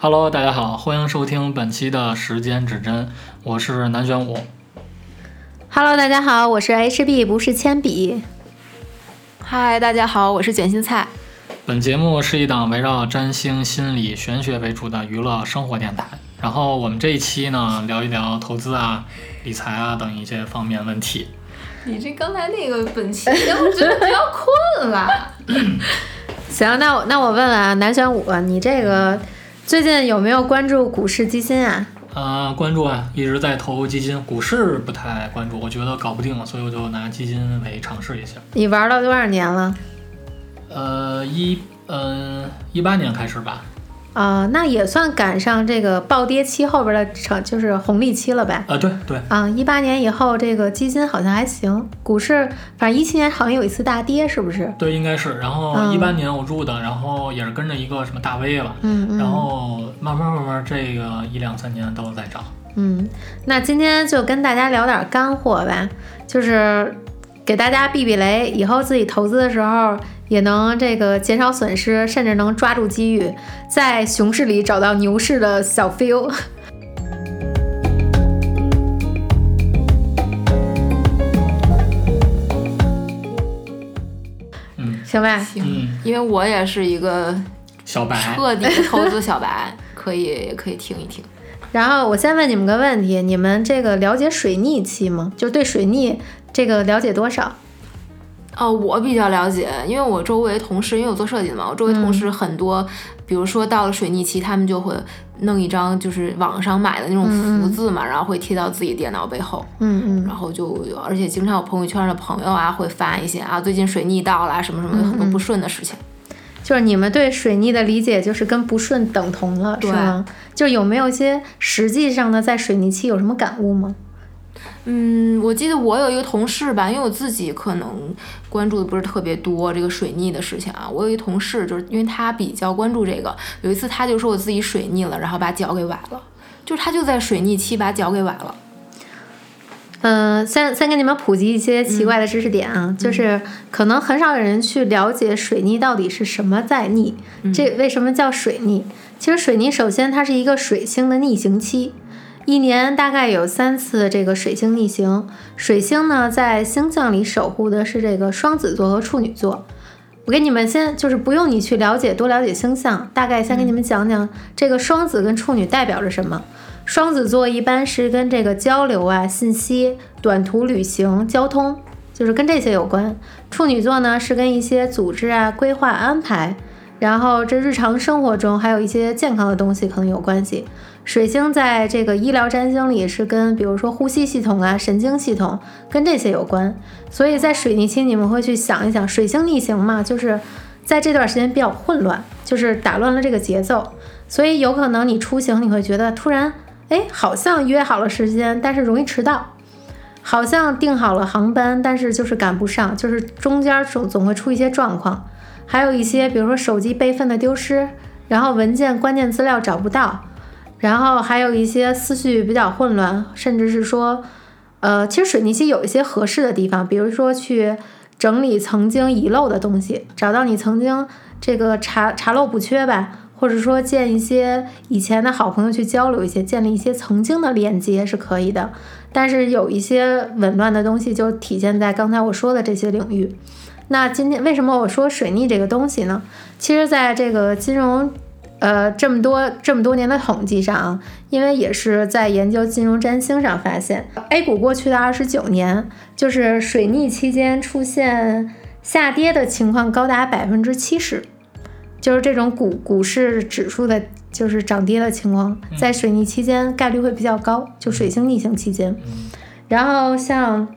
Hello，大家好，欢迎收听本期的时间指针，我是南玄武。Hello，大家好，我是 HB，不是铅笔。嗨，大家好，我是卷心菜。本节目是一档围绕占星、心理、玄学为主的娱乐生活电台。然后我们这一期呢，聊一聊投资啊、理财啊等一些方面问题。你这刚才那个本期，我觉得比较困了。行，那我那我问问啊，南玄武，你这个最近有没有关注股市基金啊？呃，关注啊，一直在投基金，股市不太关注，我觉得搞不定了，所以我就拿基金为尝试一下。你玩了多少年了？呃，一嗯一八年开始吧。啊、那也算赶上这个暴跌期后边的成，就是红利期了呗。啊，对对，啊，一八年以后这个基金好像还行，股市反正一七年好像有一次大跌，是不是？对，应该是。然后嗯一八年我入的，然后也是跟着一个什么大 V 了，嗯嗯。然后慢慢慢慢这个一两三年都在涨。嗯，那今天就跟大家聊点干货吧，就是给大家避避雷，以后自己投资的时候也能这个减少损失，甚至能抓住机遇，在熊市里找到牛市的小 feel。嗯行吧，行，嗯，因为我也是一个小白，彻底的投资小白，可以可以听一听。然后我先问你们个问题：你们这个了解水逆期吗？就对水逆这个了解多少？哦，我比较了解，因为我周围同事，因为我做设计的嘛，我周围同事很多，比如说到了水逆期，他们就会弄一张就是网上买的那种福字嘛，然后会贴到自己电脑背后，嗯嗯然后就而且经常有朋友圈的朋友啊会发一些啊，最近水逆到了什么什么有很多不顺的事情。就是你们对水逆的理解就是跟不顺等同了，是对吗？就有没有一些实际上的在水逆期有什么感悟吗？嗯，我记得我有一个同事吧，因为我自己可能关注的不是特别多这个水逆的事情啊。我有一个同事，就是因为他比较关注这个，有一次他就说我自己水逆了，然后把脚给崴了，就是他就在水逆期把脚给崴了。嗯、先先给你们普及一些奇怪的知识点啊，就是可能很少有人去了解水逆到底是什么在逆，这为什么叫水逆？其实水逆首先它是一个水星的逆行期，一年大概有三次这个水星逆行。水星呢在星象里守护的是这个双子座和处女座。我给你们先就是不用你去了解多了解星象，大概先给你们讲讲这个双子跟处女代表着什么。双子座一般是跟这个交流啊、信息、短途旅行、交通，就是跟这些有关。处女座呢是跟一些组织啊、规划安排，然后这日常生活中还有一些健康的东西可能有关系。水星在这个医疗占星里是跟比如说呼吸系统啊、神经系统跟这些有关，所以在水逆期你们会去想一想，水星逆行嘛，就是在这段时间比较混乱，就是打乱了这个节奏，所以有可能你出行你会觉得突然。哎，好像约好了时间，但是容易迟到；好像订好了航班，但是就是赶不上，就是中间总总会出一些状况。还有一些，比如说手机备份的丢失，然后文件关键资料找不到，然后还有一些思绪比较混乱，甚至是说，呃，其实水逆期有一些合适的地方，比如说去整理曾经遗漏的东西，找到你曾经这个查查漏补缺吧。或者说见一些以前的好朋友去交流一些，建立一些曾经的链接是可以的，但是有一些紊乱的东西就体现在刚才我说的这些领域。那今天为什么我说水逆这个东西呢？其实，在这个金融，呃，这么多这么多年的统计上啊，因为也是在研究金融占星上发现，A 股过去的二十九年，就是水逆期间出现下跌的情况高达百分之七十。就是这种股股市指数的，就是涨跌的情况，在水逆期间概率会比较高，就水星逆行期间。然后像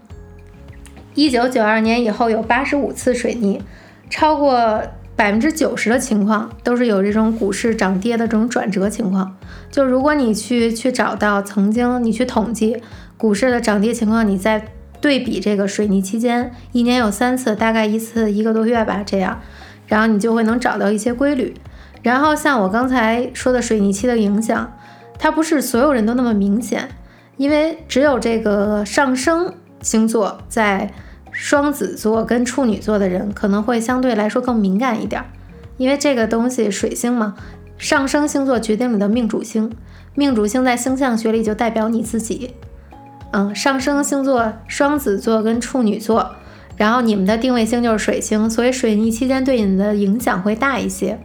一九九二年以后有八十五次水逆，超过百分之九十的情况都是有这种股市涨跌的这种转折情况。就如果你去去找到曾经你去统计股市的涨跌情况，你再对比这个水逆期间，一年有三次，大概一次一个多月吧，这样。然后你就会能找到一些规律。然后像我刚才说的水逆期的影响，它不是所有人都那么明显，因为只有这个上升星座在双子座跟处女座的人可能会相对来说更敏感一点，因为这个东西水星嘛，上升星座决定你的命主星，命主星在星象学里就代表你自己。嗯，上升星座双子座跟处女座，然后你们的定位星就是水星，所以水逆期间对你们的影响会大一些。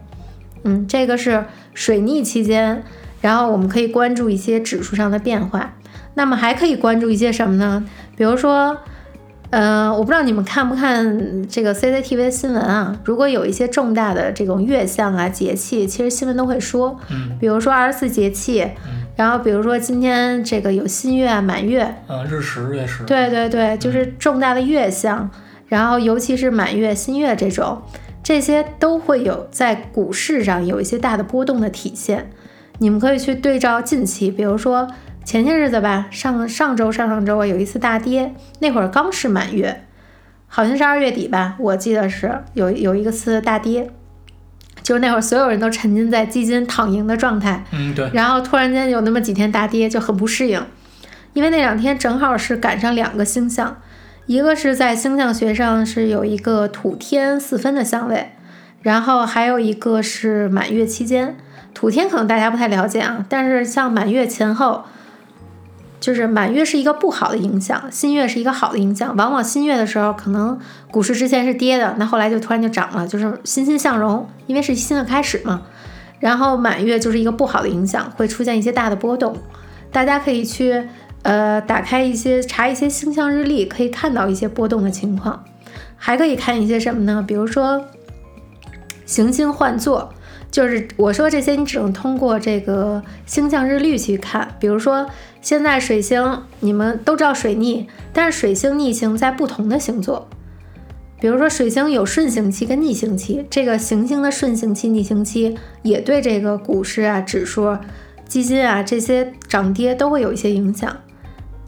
嗯，这个是水逆期间，然后我们可以关注一些指数上的变化。那么还可以关注一些什么呢？比如说。呃，我不知道你们看不看这个 CCTV 的新闻啊？如果有一些重大的这种月相啊、节气，其实新闻都会说，嗯，比如说二十四节气，嗯，然后比如说今天这个有新月啊、满月，嗯，日食、月食，对对对，就是重大的月相，然后尤其是满月、新月这种，这些都会有在股市上有一些大的波动的体现。你们可以去对照近期，比如说。前些日子吧，上上周、上上周啊，有一次大跌，那会儿刚是满月，好像是二月底吧，我记得是有有一个次大跌，就是那会儿所有人都沉浸在基金躺赢的状态，嗯对，然后突然间有那么几天大跌，就很不适应，因为那两天正好是赶上两个星象，一个是在星象学上是有一个土天四分的相位，然后还有一个是满月期间，土天可能大家不太了解啊，但是像满月前后。就是满月是一个不好的影响，新月是一个好的影响。往往新月的时候，可能股市之前是跌的，那后来就突然就涨了，就是欣欣向荣，因为是新的开始嘛。然后满月就是一个不好的影响，会出现一些大的波动。大家可以去呃打开一些查一些星象日历，可以看到一些波动的情况。还可以看一些什么呢？比如说行星换座。就是我说这些，你只能通过这个星象日历去看。比如说，现在水星，你们都知道水逆，但是水星逆行在不同的星座。比如说，水星有顺行期跟逆行期，这个行星的顺行期、逆行期也对这个股市啊、指数、基金啊这些涨跌都会有一些影响。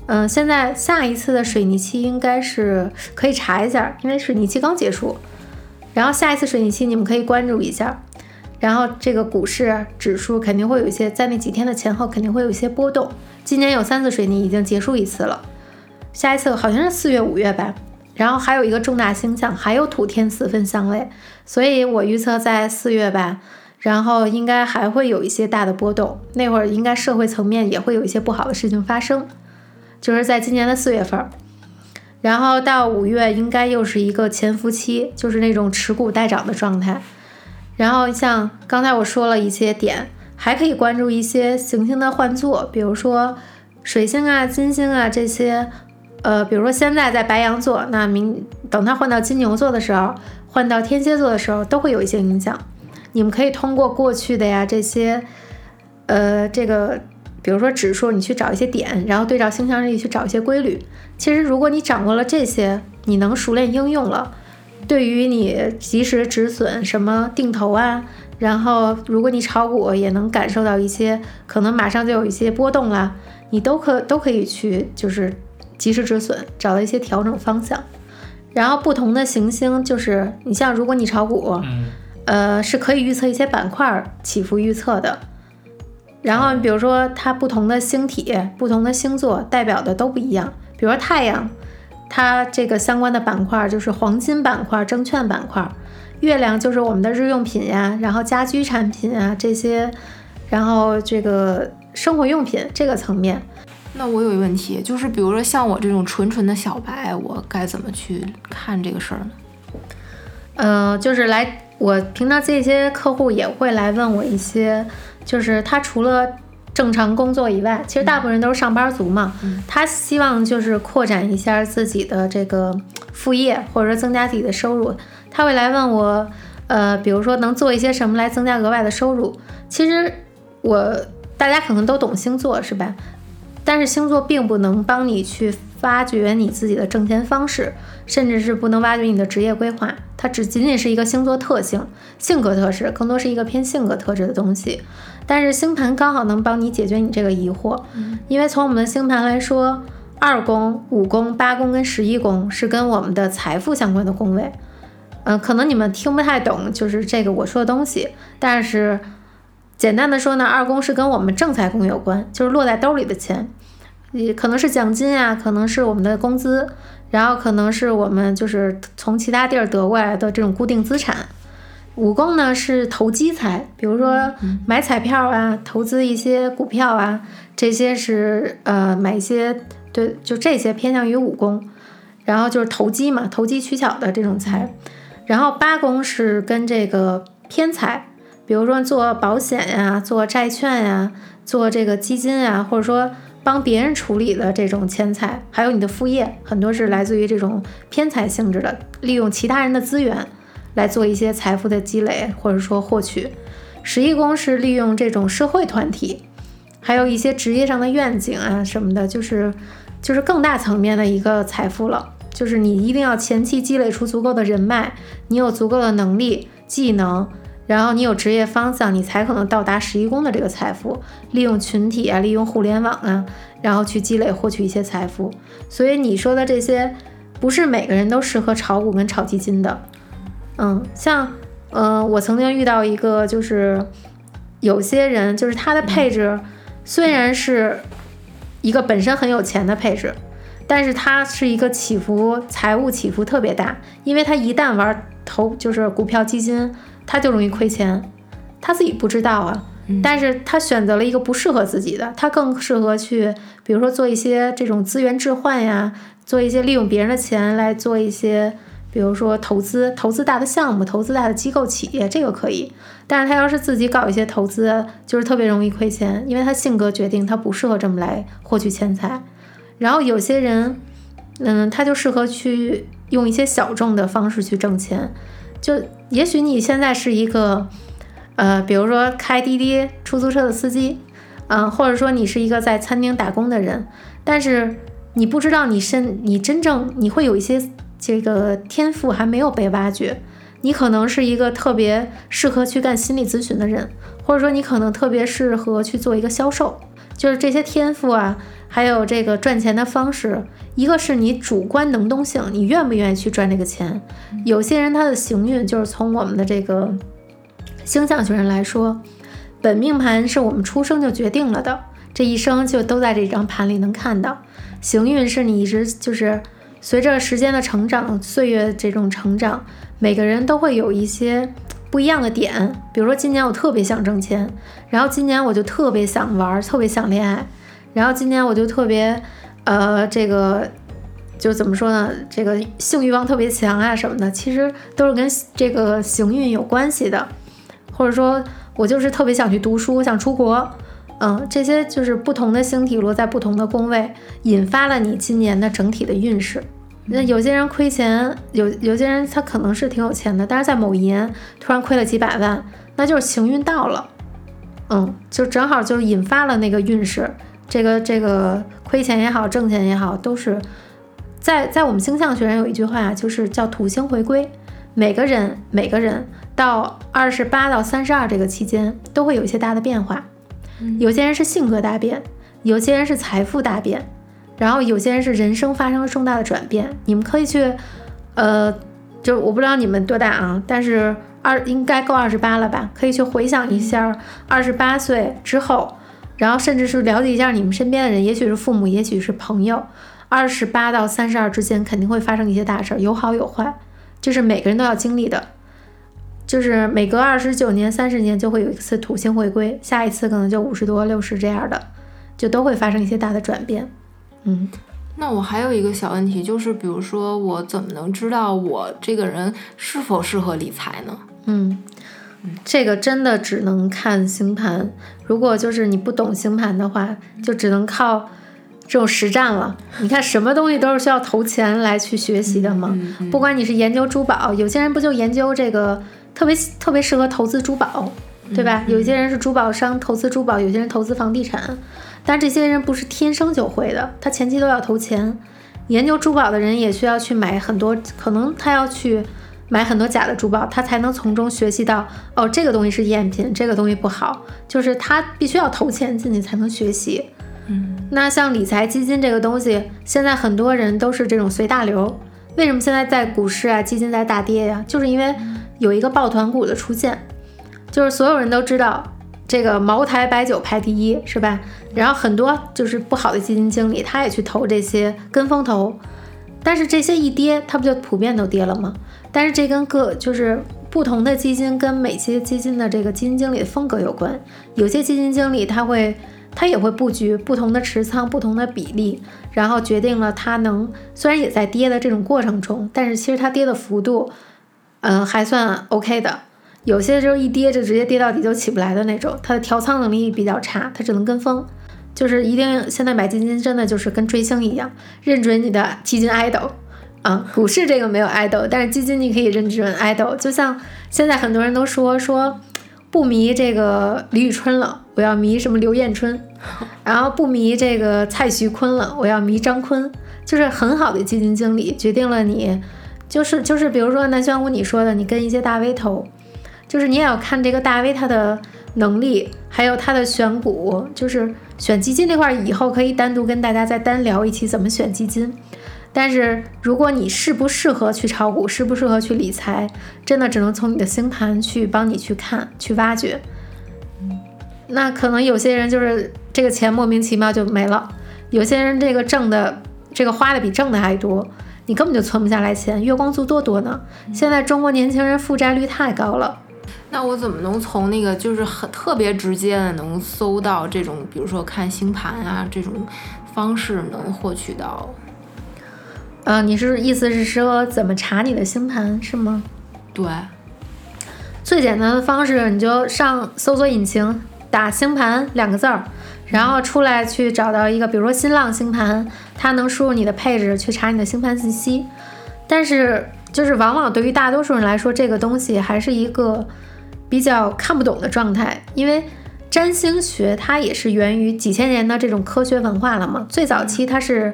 嗯，现在下一次的水逆期应该是可以查一下，因为水逆期刚结束。然后下一次水逆期你们可以关注一下。然后这个股市指数肯定会有一些，在那几天的前后肯定会有一些波动。今年有三次水逆，已经结束一次了，下一次好像是四月、五月吧。然后还有一个重大星象，还有土天四分相位，所以我预测在四月吧，然后应该还会有一些大的波动。那会儿应该社会层面也会有一些不好的事情发生，就是在今年的四月份。然后到五月应该又是一个潜伏期，就是那种持股待涨的状态。然后像刚才我说了一些点，还可以关注一些行星的换座，比如说水星啊、金星啊这些。呃，比如说现在在白羊座，那明等它换到金牛座的时候，换到天蝎座的时候，都会有一些影响。你们可以通过过去的呀这些，呃，这个比如说指数，你去找一些点，然后对照星象日历去找一些规律。其实如果你掌握了这些，你能熟练应用了。对于你及时止损，什么定投啊，然后如果你炒股也能感受到一些，可能马上就有一些波动啦，你都可都可以去就是及时止损，找到一些调整方向。然后不同的行星，就是你像如果你炒股，呃，是可以预测一些板块起伏预测的。然后比如说它不同的星体、不同的星座代表的都不一样，比如说太阳。它这个相关的板块就是黄金板块、证券板块，月亮就是我们的日用品呀，然后家居产品啊这些，然后这个生活用品这个层面。那我有一个问题，就是比如说像我这种纯纯的小白，我该怎么去看这个事儿呢？嗯，就是来，我平常这些客户也会来问我一些，就是他除了。正常工作以外，其实大部分人都是上班族嘛。他希望就是扩展一下自己的这个副业，或者说增加自己的收入。他会来问我，呃，比如说能做一些什么来增加额外的收入。其实我大家可能都懂星座是吧？但是星座并不能帮你去发掘你自己的挣钱方式，甚至是不能挖掘你的职业规划。它只仅仅是一个星座特性、性格特质，更多是一个偏性格特质的东西。但是星盘刚好能帮你解决你这个疑惑，因为从我们的星盘来说，二宫、五宫、八宫跟十一宫是跟我们的财富相关的宫位。嗯，可能你们听不太懂，就是这个我说的东西。但是简单的说呢，二宫是跟我们正财宫有关，就是落在兜里的钱，也可能是奖金啊，可能是我们的工资，然后可能是我们就是从其他地儿得过来的这种固定资产。五宫呢是投机财，比如说买彩票啊，投资一些股票啊，这些是呃买一些对，就这些偏向于五宫，然后就是投机嘛，投机取巧的这种财。然后八宫是跟这个偏财，比如说做保险呀、做债券呀、做这个基金呀，或者说帮别人处理的这种钱财，还有你的副业，很多是来自于这种偏财性质的，利用其他人的资源。来做一些财富的积累，或者说获取。十一宫是利用这种社会团体，还有一些职业上的愿景啊什么的，就是就是更大层面的一个财富了。就是你一定要前期积累出足够的人脉，你有足够的能力、技能，然后你有职业方向，你才可能到达十一宫的这个财富。利用群体啊，利用互联网啊，然后去积累获取一些财富。所以你说的这些，不是每个人都适合炒股跟炒基金的。嗯，像，嗯，我曾经遇到一个，就是有些人，就是他的配置虽然是一个本身很有钱的配置，但是他是一个起伏财务起伏特别大，因为他一旦玩投就是股票基金，他就容易亏钱，他自己不知道啊，但是他选择了一个不适合自己的，他更适合去，比如说做一些这种资源置换呀，做一些利用别人的钱来做一些。比如说投资，投资大的项目，投资大的机构企业，这个可以。但是他要是自己搞一些投资，就是特别容易亏钱，因为他性格决定他不适合这么来获取钱财。然后有些人，嗯，他就适合去用一些小众的方式去挣钱。就也许你现在是一个，呃，比如说开滴滴出租车的司机，嗯，或者说你是一个在餐厅打工的人，但是你不知道你身你真正你会有一些。这个天赋还没有被挖掘，你可能是一个特别适合去干心理咨询的人，或者说你可能特别适合去做一个销售。就是这些天赋啊，还有这个赚钱的方式，一个是你主观能动性，你愿不愿意去赚这个钱。有些人他的行运就是从我们的这个星象学上来说，本命盘是我们出生就决定了的，这一生就都在这张盘里能看到。行运是你一直就是。随着时间的成长，岁月这种成长，每个人都会有一些不一样的点。比如说，今年我特别想挣钱，然后今年我就特别想玩，特别想恋爱，然后今年我就特别，呃，这个就怎么说呢？这个性欲望特别强啊什么的，其实都是跟这个行运有关系的。或者说我就是特别想去读书，想出国，嗯，这些就是不同的星体落在不同的宫位，引发了你今年的整体的运势。那有些人亏钱，有有些人他可能是挺有钱的，但是在某一年突然亏了几百万，那就是行运到了，嗯，就正好就引发了那个运势。这个这个亏钱也好，挣钱也好，都是在在我们星象学上有一句话，就是叫土星回归。每个人每个人到二十八到三十二这个期间都会有一些大的变化，有些人是性格大变，有些人是财富大变。然后有些人是人生发生了重大的转变，你们可以去，呃，就我不知道你们多大啊，但是二应该够二十八了吧？可以去回想一下二十八岁之后，然后甚至是了解一下你们身边的人，也许是父母，也许是朋友。二十八到三十二之间肯定会发生一些大事儿，有好有坏，这是每个人都要经历的。就是每隔二十九年、三十年就会有一次土星回归，下一次可能就五十多、六十这样的，就都会发生一些大的转变。嗯，那我还有一个小问题，就是比如说，我怎么能知道我这个人是否适合理财呢？嗯，这个真的只能看星盘。如果就是你不懂星盘的话，就只能靠这种实战了。你看，什么东西都是需要投钱来去学习的嘛。不管你是研究珠宝，有些人不就研究这个特别特别适合投资珠宝，对吧？有些人是珠宝商投资珠宝，有些人投资房地产。但这些人不是天生就会的，他前期都要投钱。研究珠宝的人也需要去买很多，可能他要去买很多假的珠宝，他才能从中学习到哦，这个东西是赝品，这个东西不好，就是他必须要投钱进去才能学习。嗯，那像理财基金这个东西，现在很多人都是这种随大流。为什么现在在股市啊，基金在大跌呀？就是因为有一个抱团股的出现，就是所有人都知道。这个茅台白酒排第一是吧？然后很多就是不好的基金经理，他也去投这些跟风投，但是这些一跌，它不就普遍都跌了吗？但是这跟个就是不同的基金跟每些基金的这个基金经理的风格有关。有些基金经理他会，他也会布局不同的持仓、不同的比例，然后决定了他能虽然也在跌的这种过程中，但是其实它跌的幅度，嗯，还算 OK 的。有些就是一跌就直接跌到底就起不来的那种，它的调仓能力比较差，它只能跟风。就是一定现在买基金真的就是跟追星一样，认准你的基金 idol。啊，股市这个没有 idol，但是基金你可以认准 idol。就像现在很多人都说说不迷这个李宇春了，我要迷什么刘艳春，然后不迷这个蔡徐坤了，我要迷张坤。就是很好的基金经理决定了你，就是就是比如说南玄武你说的，你跟一些大 V 投，就是你也要看这个大 V 他的能力，还有他的选股，就是选基金这块以后可以单独跟大家再单聊一期怎么选基金。但是如果你适不适合去炒股，适不适合去理财，真的只能从你的星盘去帮你去看、去挖掘。那可能有些人就是这个钱莫名其妙就没了，有些人这个挣的、这个花的比挣的还多，你根本就存不下来钱。月光族多多呢，现在中国年轻人负债率太高了。那我怎么能从那个就是很特别直接的能搜到这种，比如说看星盘啊这种方式能获取到？呃，你是意思是说怎么查你的星盘是吗？对，最简单的方式，你就上搜索引擎打“星盘”两个字儿，然后出来去找到一个，比如说新浪星盘，它能输入你的配置去查你的星盘信息。但是，就是往往对于大多数人来说，这个东西还是一个比较看不懂的状态，因为占星学它也是源于几千年的这种科学文化了嘛，最早期它是。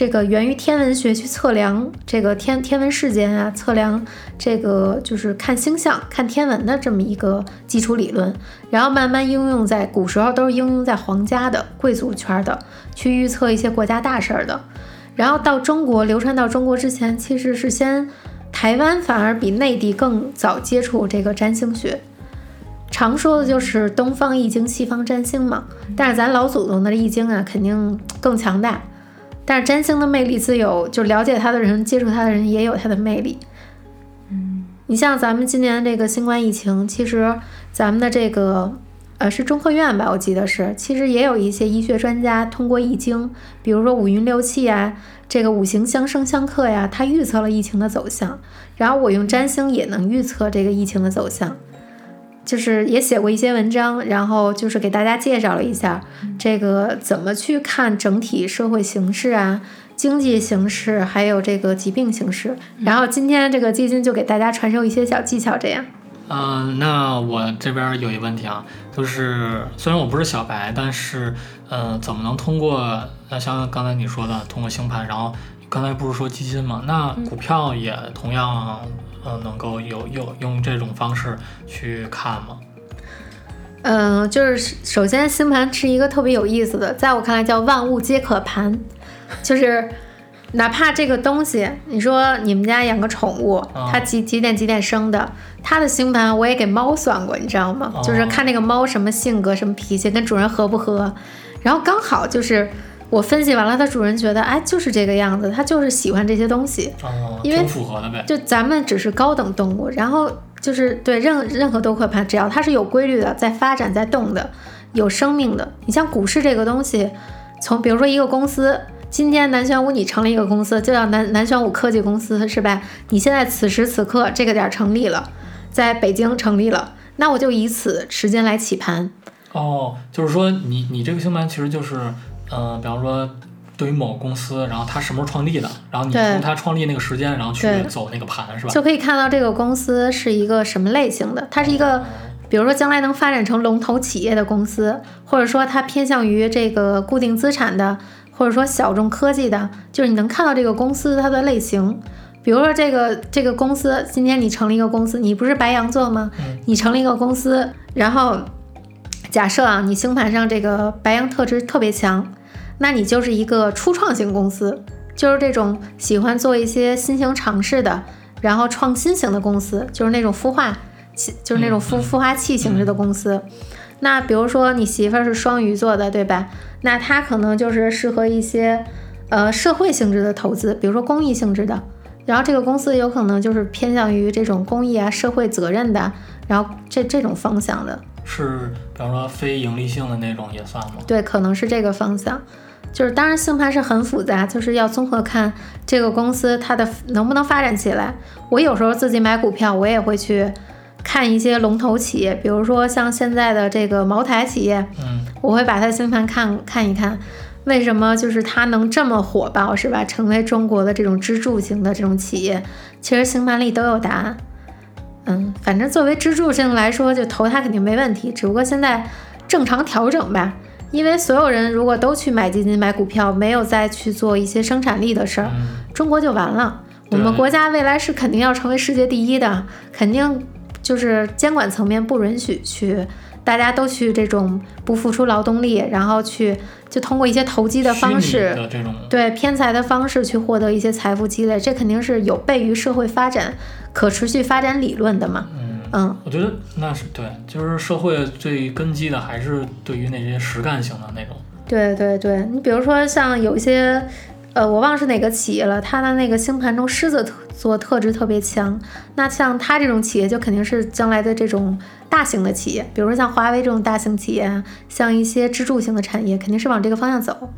这个源于天文学去测量这个天天文事件啊，测量这个就是看星象、看天文的这么一个基础理论，然后慢慢应用在古时候都是应用在皇家的贵族圈的，去预测一些国家大事儿的。然后到中国流传到中国之前，其实是先台湾反而比内地更早接触这个占星学。常说的就是东方易经，西方占星嘛，但是咱老祖宗的易经啊，肯定更强大。但是占星的魅力自有，就了解它的人、接触它的人也有它的魅力。嗯，你像咱们今年这个新冠疫情，其实咱们的这个呃是中科院吧，我记得是，其实也有一些医学专家通过易经，比如说五运六气啊，这个五行相生相克呀，他预测了疫情的走向。然后我用占星也能预测这个疫情的走向。就是也写过一些文章，然后就是给大家介绍了一下这个怎么去看整体社会形势啊、经济形势，还有这个疾病形势。然后今天这个基金就给大家传授一些小技巧，这样。嗯，那我这边有一个问题啊，就是虽然我不是小白，但是嗯，怎么能通过那像刚才你说的，通过星盘，然后刚才不是说基金吗？那股票也同样。嗯，能够有有用这种方式去看吗？嗯，就是首先星盘是一个特别有意思的，在我看来叫万物皆可盘，就是哪怕这个东西，你说你们家养个宠物，它几几点几点生的，它的星盘我也给猫算过，你知道吗？就是看那个猫什么性格、什么脾气，跟主人合不合，然后刚好就是。我分析完了，它主人觉得，哎，就是这个样子，它就是喜欢这些东西，哦，因为符合的呗。就咱们只是高等动物，然后就是对任任何都可盘，只要它是有规律的，在发展在动的，有生命的。你像股市这个东西，从比如说一个公司，今天南玄武你成立一个公司，就叫南南玄武科技公司，是吧？你现在此时此刻这个点成立了，在北京成立了，那我就以此时间来起盘。哦，就是说你你这个星盘其实就是。嗯，比方说，对于某公司，然后它什么时候创立的，然后你从它创立那个时间，然后去走那个盘，是吧？就可以看到这个公司是一个什么类型的。它是一个，比如说将来能发展成龙头企业的公司，或者说它偏向于这个固定资产的，或者说小众科技的，就是你能看到这个公司它的类型。比如说这个这个公司，今天你成立一个公司，你不是白羊座吗？你成立一个公司，然后假设啊，你星盘上这个白羊特质特别强。那你就是一个初创型公司，就是这种喜欢做一些新型尝试的，然后创新型的公司，就是那种孵化器，就是那种孵孵化器形式的公司。那比如说你媳妇儿是双鱼座的，对吧？那她可能就是适合一些呃社会性质的投资，比如说公益性质的，然后这个公司有可能就是偏向于这种公益啊、社会责任的，然后这这种方向的。是，比方说非盈利性的那种也算吗？对，可能是这个方向。就是当然星盘是很复杂，就是要综合看这个公司它的能不能发展起来。我有时候自己买股票，我也会去看一些龙头企业，比如说像现在的这个茅台企业，嗯，我会把它星盘看看一看，为什么就是它能这么火爆，是吧？成为中国的这种支柱型的这种企业，其实星盘里都有答案。嗯，反正作为支柱性来说，就投它肯定没问题，只不过现在正常调整吧。因为所有人如果都去买基金、买股票，没有再去做一些生产力的事儿，嗯中国就完了。我们国家未来是肯定要成为世界第一的，肯定就是监管层面不允许去，大家都去这种不付出劳动力，然后去就通过一些投机的方式，对偏财的方式去获得一些财富积累，这肯定是有悖于社会发展、可持续发展理论的嘛。嗯，嗯，我觉得那是对，就是社会最根基的还是对于那些实干型的那种，对对对，你比如说像有一些，呃，我忘了是哪个企业了，它的那个星盘中狮子特座特质特别强。那像它这种企业，就肯定是将来的这种大型的企业，比如说像华为这种大型企业啊，像一些支柱型的产业，肯定是往这个方向走。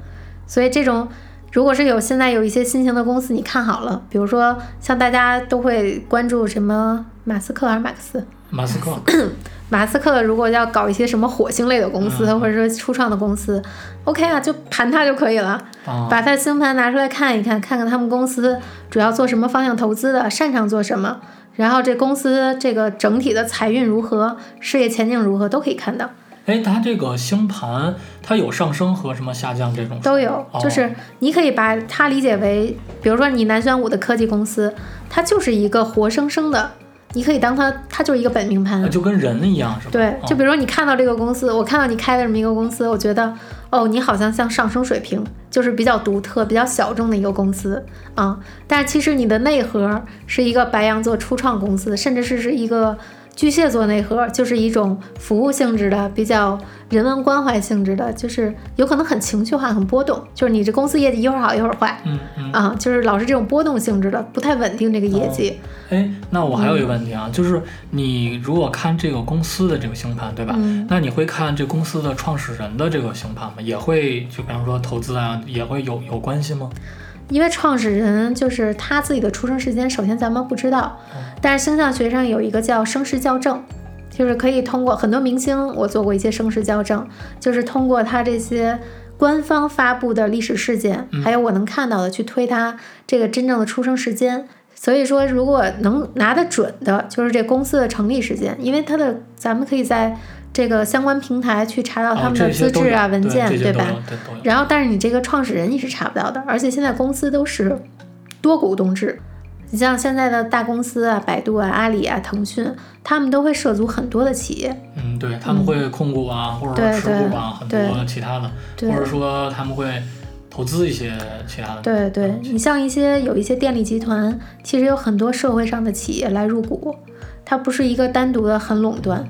所以这种，如果是有现在有一些新型的公司，你看好了，比如说像大家都会关注什么马斯克还是马克。思，马斯克，马斯克如果要搞一些什么火星类的公司，嗯或者说初创的公司，OK 啊，就盘它就可以了，啊，把他的星盘拿出来看一看，看看他们公司主要做什么方向投资的，擅长做什么，然后这公司这个整体的财运如何，事业前景如何，都可以看到，哎，它这个星盘它有上升和什么下降这种都有。哦。就是你可以把它理解为，比如说你南玄武的科技公司，它就是一个活生生的，你可以当它，它就是一个本命盘。就跟人一样是吧？对，哦就比如说你看到这个公司，我看到你开的这么一个公司，我觉得哦，你好像像上升水平，就是比较独特、比较小众的一个公司啊。但是其实你的内核是一个白羊座初创公司，甚至是是一个巨蟹座内核，就是一种服务性质的、比较人文关怀性质的，就是有可能很情绪化、很波动，就是你这公司业绩一会儿好一会儿坏嗯嗯。啊，就是老是这种波动性质的，不太稳定这个业绩。哎，那我还有一个问嗯题啊，就是你如果看这个公司的这个星盘，对吧？嗯那你会看这公司的创始人的这个星盘吗？也会就比方说投资啊，也会有有关系吗？因为创始人就是他自己的出生时间，首先咱们不知道，但是星象学上有一个叫生时校正，就是可以通过很多明星，我做过一些生时校正，就是通过他这些官方发布的历史事件，还有我能看到的去推他这个真正的出生时间。所以说，如果能拿得准的，就是这公司的成立时间，因为它的咱们可以在这个相关平台去查到他哦，们的资质啊、文件，对吧。然后，但是你这个创始人你是查不到的，而且现在公司都是多股东制。你像现在的大公司啊，百度啊、阿里啊、腾讯，他们都会涉足很多的企业。嗯，对，他们会控股啊，或者对说持股啊，很对多其他的，或者说他们会投资一些其他的。对对，嗯你像一些有一些电力集团，其实有很多社会上的企业来入股，它不是一个单独的很垄断，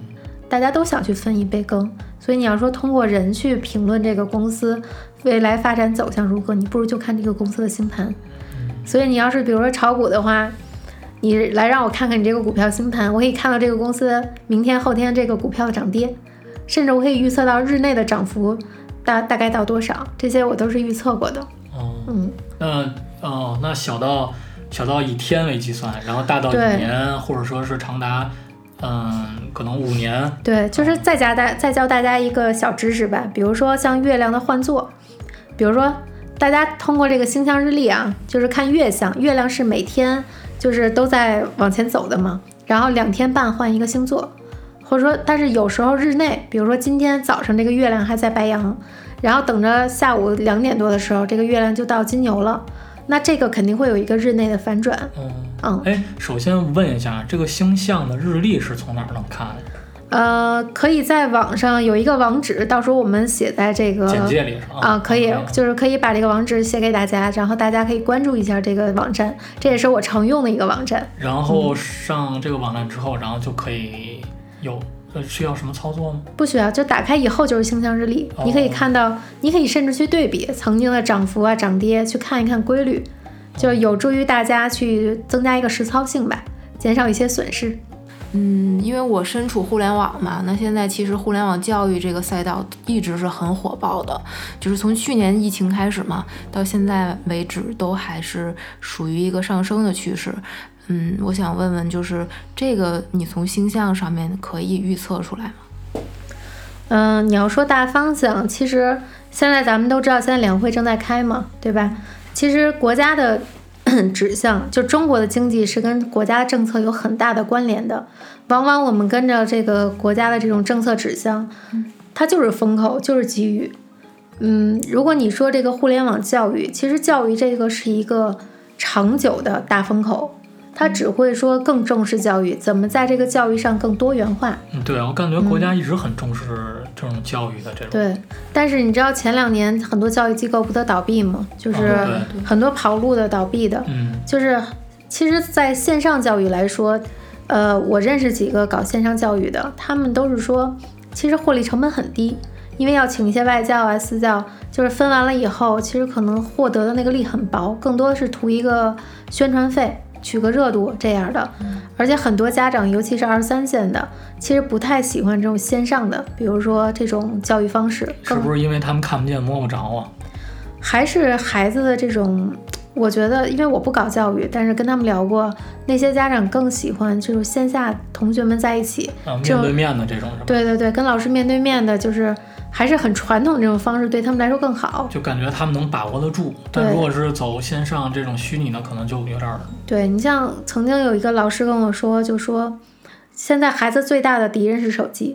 大家都想去分一杯羹。所以你要说通过人去评论这个公司未来发展走向如何，你不如就看这个公司的星盘。所以你要是比如说炒股的话，你来让我看看你这个股票星盘，我可以看到这个公司明天后天这个股票的涨跌，甚至我可以预测到日内的涨幅大大概到多少，这些我都是预测过的。哦，嗯。那哦，那小到小到以天为计算，然后大到一年，或者说是长达嗯可能五年。对，就是再加大再教大家一个小知识吧，比如说像月亮的换座，比如说大家通过这个星象日历啊，就是看月相，月亮是每天就是都在往前走的嘛，然后两天半换一个星座，或者说，但是有时候日内，比如说今天早上这个月亮还在白羊，然后等着下午两点多的时候，这个月亮就到金牛了，那这个肯定会有一个日内的反转，嗯，嗯。哎，首先问一下，这个星象的日历是从哪儿能看的？呃，可以在网上有一个网址，到时候我们写在这个简介里是吧？啊，可以就是可以把这个网址写给大家，然后大家可以关注一下这个网站，这也是我常用的一个网站。然后上这个网站之后，然后就可以有呃需要什么操作吗？不需要，就打开以后就是星象日历，你可以哦看到，你可以甚至去对比曾经的涨幅啊、涨跌，去看一看规律。就有助于大家去增加一个实操性吧，减少一些损失。嗯，因为我身处互联网嘛，那现在其实互联网教育这个赛道一直是很火爆的，就是从去年疫情开始嘛，到现在为止都还是属于一个上升的趋势。嗯，我想问问，就是这个你从星象上面可以预测出来吗？嗯，你要说大方向，其实现在咱们都知道，现在两会正在开嘛，对吧？其实国家的指向，就中国的经济是跟国家政策有很大的关联的。往往我们跟着这个国家的这种政策指向，它就是风口，就是机遇。嗯，如果你说这个互联网教育，其实教育这个是一个长久的大风口。它只会说更重视教育，怎么在这个教育上更多元化。嗯，对啊我感觉国家一直很重视这种教育的这种。对，但是你知道前两年很多教育机构不都倒闭吗？就是很多跑路的、倒闭的。嗯，就是其实在线上教育来说，呃，我认识几个搞线上教育的，他们都是说，其实获利成本很低，因为要请一些外教啊、私教，就是分完了以后，其实可能获得的那个利很薄，更多的是图一个宣传费。取个热度这样的，而且很多家长，尤其是二三线的，其实不太喜欢这种线上的，比如说这种教育方式，是不是因为他们看不见摸不着啊？还是孩子的这种？我觉得，因为我不搞教育，但是跟他们聊过，那些家长更喜欢就是线下同学们在一起，面对面的这种，对对对，跟老师面对面的，就是。还是很传统这种方式对他们来说更好，就感觉他们能把握得住。但如果是走线上这种虚拟的，可能就有点儿。对你像曾经有一个老师跟我说，就说现在孩子最大的敌人是手机、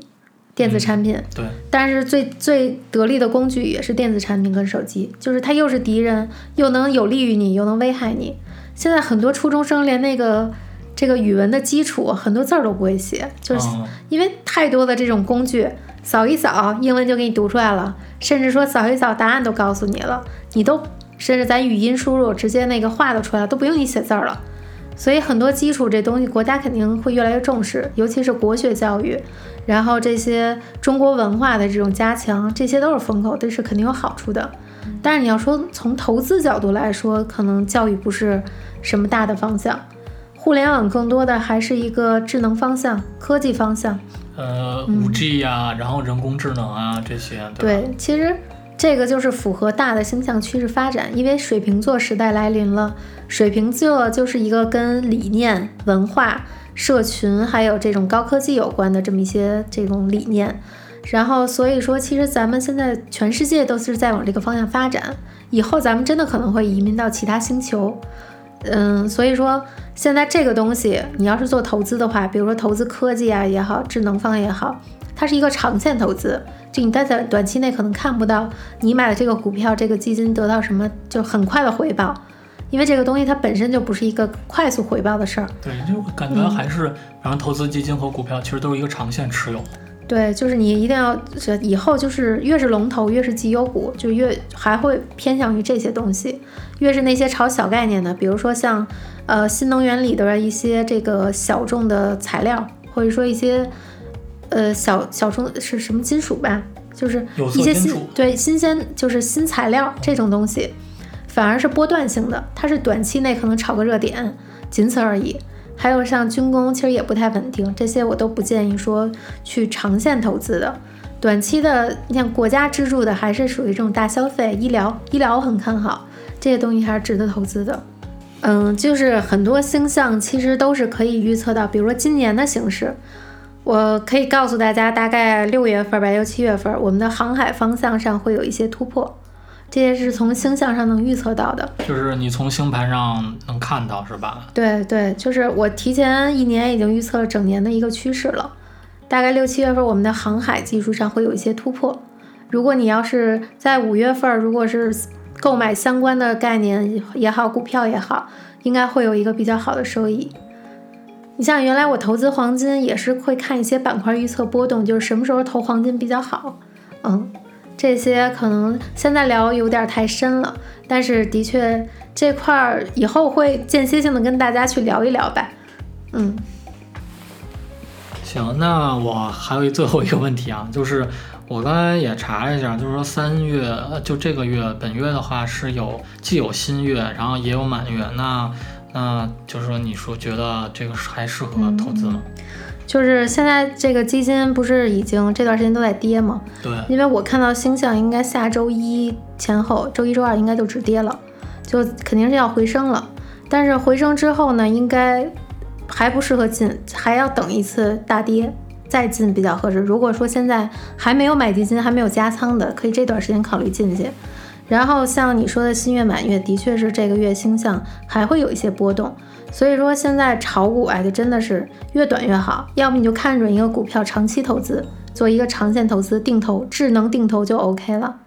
电子产品。对。但是最最得力的工具也是电子产品跟手机，就是它又是敌人，又能有利于你，又能危害你。现在很多初中生连那个这个语文的基础很多字儿都不会写，就是因为太多的这种工具。扫一扫，英文就给你读出来了，甚至说扫一扫，答案都告诉你了，你都甚至咱语音输入，直接那个话都出来，都不用你写字儿了。所以很多基础这东西，国家肯定会越来越重视，尤其是国学教育，然后这些中国文化的这种加强，这些都是风口，这是肯定有好处的。但是你要说从投资角度来说，可能教育不是什么大的方向，互联网更多的还是一个智能方向、科技方向。呃，五 G 呀，然后人工智能啊，这些对，其实这个就是符合大的星象趋势发展，因为水瓶座时代来临了。水瓶座就是一个跟理念、文化、社群还有这种高科技有关的这么一些这种理念。然后，所以说，其实咱们现在全世界都是在往这个方向发展。以后咱们真的可能会移民到其他星球。嗯，所以说现在这个东西，你要是做投资的话，比如说投资科技啊也好，智能方也好，它是一个长线投资，就你在短短期内可能看不到你买的这个股票、这个基金得到什么就很快的回报，因为这个东西它本身就不是一个快速回报的事儿。对，就感觉还是，然后投资基金和股票其实都是一个长线持有。对，就是你一定要，以后就是越是龙头，越是绩优股，就越还会偏向于这些东西；越是那些炒小概念的，比如说像，呃，新能源里的一些这个小众的材料，或者说一些，呃，小小众是什么金属吧，就是一些新对新鲜就是新材料这种东西，反而是波段性的，它是短期内可能炒个热点，仅此而已。还有像军工，其实也不太稳定，这些我都不建议说去长线投资的。短期的，你像国家支柱的，还是属于这种大消费、医疗，医疗我很看好，这些东西还是值得投资的。嗯，就是很多星象其实都是可以预测到，比如说今年的形势，我可以告诉大家，大概六月份吧，六七月份，我们的航海方向上会有一些突破。这些是从星象上能预测到的，就是你从星盘上能看到，是吧？对对，就是我提前一年已经预测了整年的一个趋势了。大概六七月份，我们的航海技术上会有一些突破。如果你要是在五月份，如果是购买相关的概念也好，股票也好，应该会有一个比较好的收益。你像原来我投资黄金也是会看一些板块预测波动，就是什么时候投黄金比较好，嗯。这些可能现在聊有点太深了，但是的确这块儿以后会间歇性的跟大家去聊一聊吧。嗯，行，那我还有最后一个问题啊，就是我刚才也查了一下，就是说三月，呃就这个月本月的话是有既有新月，然后也有满月。那那就是说，你说觉得这个还适合投资吗？就是现在这个基金不是已经这段时间都在跌吗？对，因为我看到星象应该下周一前后，周一周二应该就止跌了，就肯定是要回升了。但是回升之后呢，应该还不适合进，还要等一次大跌再进比较合适。如果说现在还没有买基金、还没有加仓的，可以这段时间考虑进去。然后像你说的新月满月，的确是这个月星象还会有一些波动，所以说现在炒股哎，就真的是越短越好。要么你就看准一个股票长期投资，做一个长线投资，定投智能定投就 OK 了。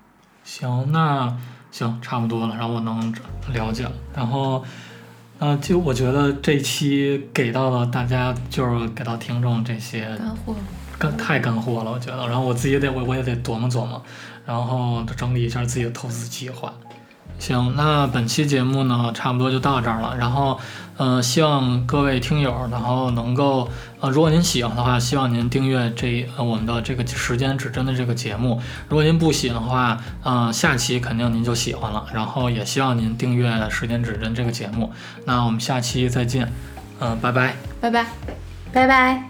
行，那行差不多了，然后我能了解了。然后，呃，就我觉得这期给到了大家，就是给到听众这些干货。干太干货了，我觉得。然后我自己也得我我也得琢磨琢磨，然后整理一下自己的投资计划。行，那本期节目呢，差不多就到这儿了。然后，呃，希望各位听友，然后能够，呃，如果您喜欢的话，希望您订阅这呃我们的这个时间指针的这个节目。如果您不喜欢的话，呃，下期肯定您就喜欢了。然后也希望您订阅时间指针这个节目。那我们下期再见，嗯、拜拜。拜拜。拜拜。